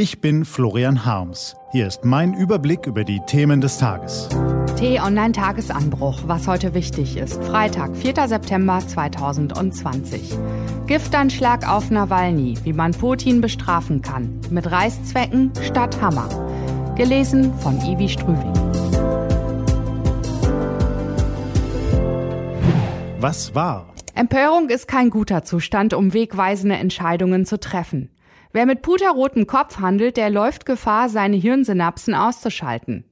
Ich bin Florian Harms. Hier ist mein Überblick über die Themen des Tages. T-Online-Tagesanbruch, was heute wichtig ist. Freitag, 4. September 2020. Giftanschlag auf Nawalny, wie man Putin bestrafen kann. Mit Reißzwecken statt Hammer. Gelesen von Ivi Strüving. Was war? Empörung ist kein guter Zustand, um wegweisende Entscheidungen zu treffen. Wer mit puterrotem Kopf handelt, der läuft Gefahr, seine Hirnsynapsen auszuschalten.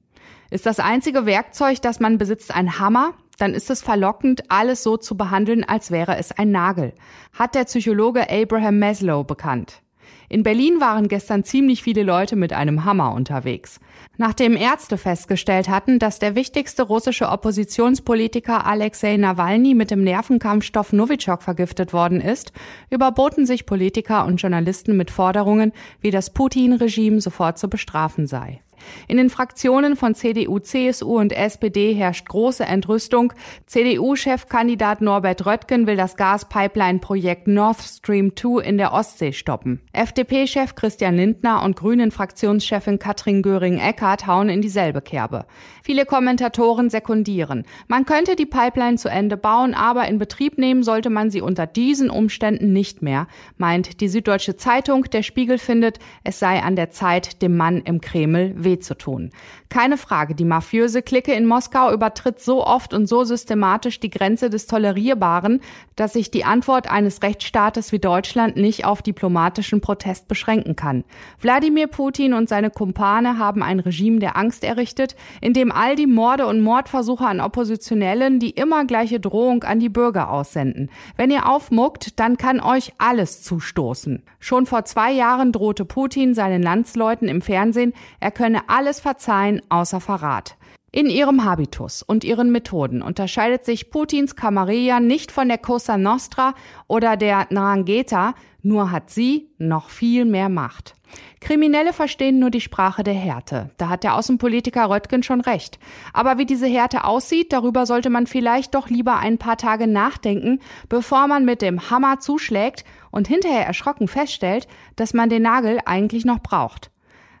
Ist das einzige Werkzeug, das man besitzt, ein Hammer, dann ist es verlockend, alles so zu behandeln, als wäre es ein Nagel, hat der Psychologe Abraham Maslow bekannt. In Berlin waren gestern ziemlich viele Leute mit einem Hammer unterwegs. Nachdem Ärzte festgestellt hatten, dass der wichtigste russische Oppositionspolitiker Alexei Nawalny mit dem Nervenkampfstoff Novichok vergiftet worden ist, überboten sich Politiker und Journalisten mit Forderungen, wie das Putin-Regime sofort zu bestrafen sei. In den Fraktionen von CDU, CSU und SPD herrscht große Entrüstung. CDU-Chefkandidat Norbert Röttgen will das Gaspipeline-Projekt Nord Stream 2 in der Ostsee stoppen. FDP-Chef Christian Lindner und Grünen-Fraktionschefin Katrin Göring-Eckardt hauen in dieselbe Kerbe. Viele Kommentatoren sekundieren. Man könnte die Pipeline zu Ende bauen, aber in Betrieb nehmen sollte man sie unter diesen Umständen nicht mehr, meint die Süddeutsche Zeitung. Der Spiegel findet, es sei an der Zeit, dem Mann im Kreml weh zu tun. Keine Frage, die mafiöse Clique in Moskau übertritt so oft und so systematisch die Grenze des Tolerierbaren, dass sich die Antwort eines Rechtsstaates wie Deutschland nicht auf diplomatischen Protest beschränken kann. Wladimir Putin und seine Kumpane haben ein Regime der Angst errichtet, in dem all die Morde und Mordversuche an Oppositionellen die immer gleiche Drohung an die Bürger aussenden. Wenn ihr aufmuckt, dann kann euch alles zustoßen. Schon vor zwei Jahren drohte Putin seinen Landsleuten im Fernsehen, er könne alles verzeihen außer Verrat. In ihrem Habitus und ihren Methoden unterscheidet sich Putins Camarilla nicht von der Cosa Nostra oder der Ndrangheta, nur hat sie noch viel mehr Macht. Kriminelle verstehen nur die Sprache der Härte. Da hat der Außenpolitiker Röttgen schon recht. Aber wie diese Härte aussieht, darüber sollte man vielleicht doch lieber ein paar Tage nachdenken, bevor man mit dem Hammer zuschlägt und hinterher erschrocken feststellt, dass man den Nagel eigentlich noch braucht.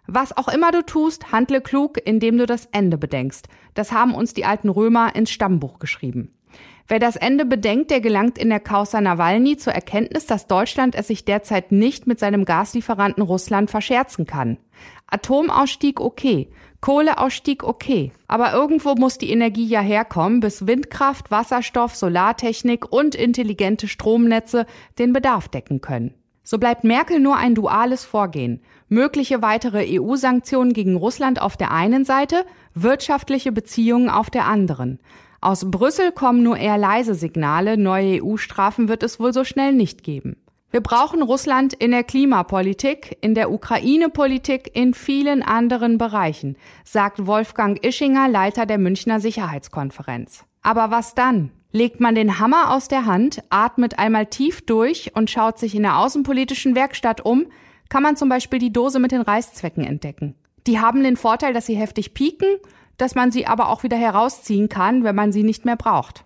Was auch immer du tust, handle klug, indem du das Ende bedenkst. Das haben uns die alten Römer ins Stammbuch geschrieben. Wer das Ende bedenkt, der gelangt in der Causa Nawalny zur Erkenntnis, dass Deutschland es sich derzeit nicht mit seinem Gaslieferanten Russland verscherzen kann. Atomausstieg okay, Kohleausstieg okay, aber irgendwo muss die Energie ja herkommen, bis Windkraft, Wasserstoff, Solartechnik und intelligente Stromnetze den Bedarf decken können. So bleibt Merkel nur ein duales Vorgehen. Mögliche weitere EU-Sanktionen gegen Russland auf der einen Seite, wirtschaftliche Beziehungen auf der anderen. Aus Brüssel kommen nur eher leise Signale, neue EU-Strafen wird es wohl so schnell nicht geben. Wir brauchen Russland in der Klimapolitik, in der Ukraine-Politik, in vielen anderen Bereichen, sagt Wolfgang Ischinger, Leiter der Münchner Sicherheitskonferenz. Aber was dann? Legt man den Hammer aus der Hand, atmet einmal tief durch und schaut sich in der außenpolitischen Werkstatt um, kann man zum Beispiel die Dose mit den Reißzwecken entdecken. Die haben den Vorteil, dass sie heftig pieken, dass man sie aber auch wieder herausziehen kann, wenn man sie nicht mehr braucht.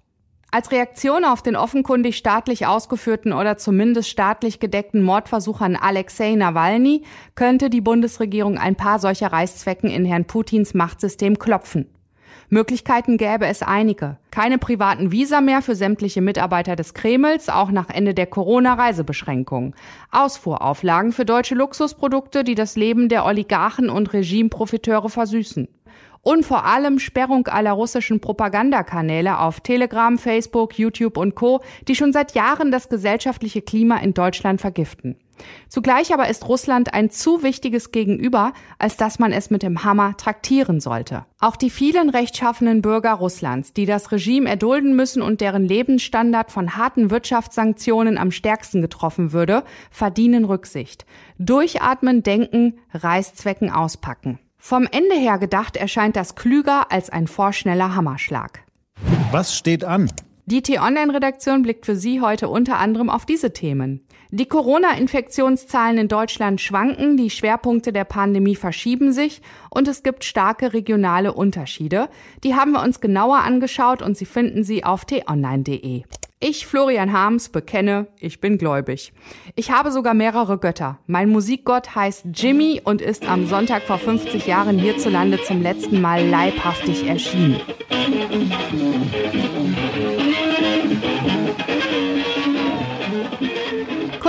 Als Reaktion auf den offenkundig staatlich ausgeführten oder zumindest staatlich gedeckten Mordversuch an Alexei Nawalny könnte die Bundesregierung ein paar solcher Reißzwecken in Herrn Putins Machtsystem klopfen. Möglichkeiten gäbe es einige. Keine privaten Visa mehr für sämtliche Mitarbeiter des Kremls, auch nach Ende der Corona-Reisebeschränkungen. Ausfuhrauflagen für deutsche Luxusprodukte, die das Leben der Oligarchen und Regimeprofiteure versüßen und vor allem Sperrung aller russischen Propagandakanäle auf Telegram, Facebook, YouTube und Co., die schon seit Jahren das gesellschaftliche Klima in Deutschland vergiften. Zugleich aber ist Russland ein zu wichtiges Gegenüber, als dass man es mit dem Hammer traktieren sollte. Auch die vielen rechtschaffenen Bürger Russlands, die das Regime erdulden müssen und deren Lebensstandard von harten Wirtschaftssanktionen am stärksten getroffen würde, verdienen Rücksicht. Durchatmen, denken, Reißzwecken auspacken. Vom Ende her gedacht erscheint das klüger als ein vorschneller Hammerschlag. Was steht an? Die T-Online-Redaktion blickt für Sie heute unter anderem auf diese Themen. Die Corona-Infektionszahlen in Deutschland schwanken, die Schwerpunkte der Pandemie verschieben sich und es gibt starke regionale Unterschiede. Die haben wir uns genauer angeschaut und Sie finden sie auf t-online.de. Ich, Florian Harms, bekenne, ich bin gläubig. Ich habe sogar mehrere Götter. Mein Musikgott heißt Jimmy und ist am Sonntag vor 50 Jahren hierzulande zum letzten Mal leibhaftig erschienen.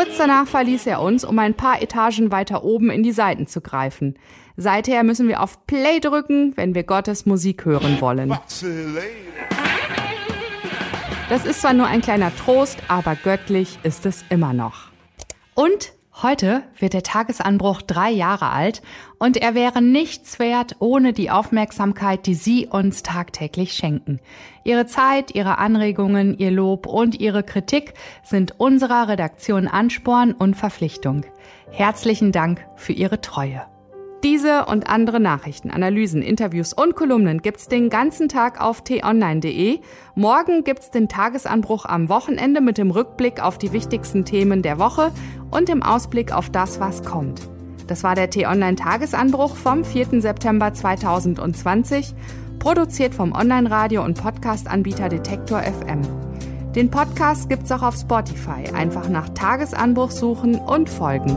Kurz danach verließ er uns, um ein paar Etagen weiter oben in die Seiten zu greifen. Seither müssen wir auf Play drücken, wenn wir Gottes Musik hören wollen. Das ist zwar nur ein kleiner Trost, aber göttlich ist es immer noch. Und heute wird der Tagesanbruch drei Jahre alt und er wäre nichts wert ohne die Aufmerksamkeit, die Sie uns tagtäglich schenken. Ihre Zeit, Ihre Anregungen, Ihr Lob und Ihre Kritik sind unserer Redaktion Ansporn und Verpflichtung. Herzlichen Dank für Ihre Treue. Diese und andere Nachrichten, Analysen, Interviews und Kolumnen gibt's den ganzen Tag auf t-online.de. Morgen gibt's den Tagesanbruch am Wochenende mit dem Rückblick auf die wichtigsten Themen der Woche und dem Ausblick auf das, was kommt. Das war der T-Online Tagesanbruch vom 4. September 2020, produziert vom Online-Radio- und Podcast-Anbieter Detektor FM. Den Podcast gibt's auch auf Spotify. Einfach nach Tagesanbruch suchen und folgen.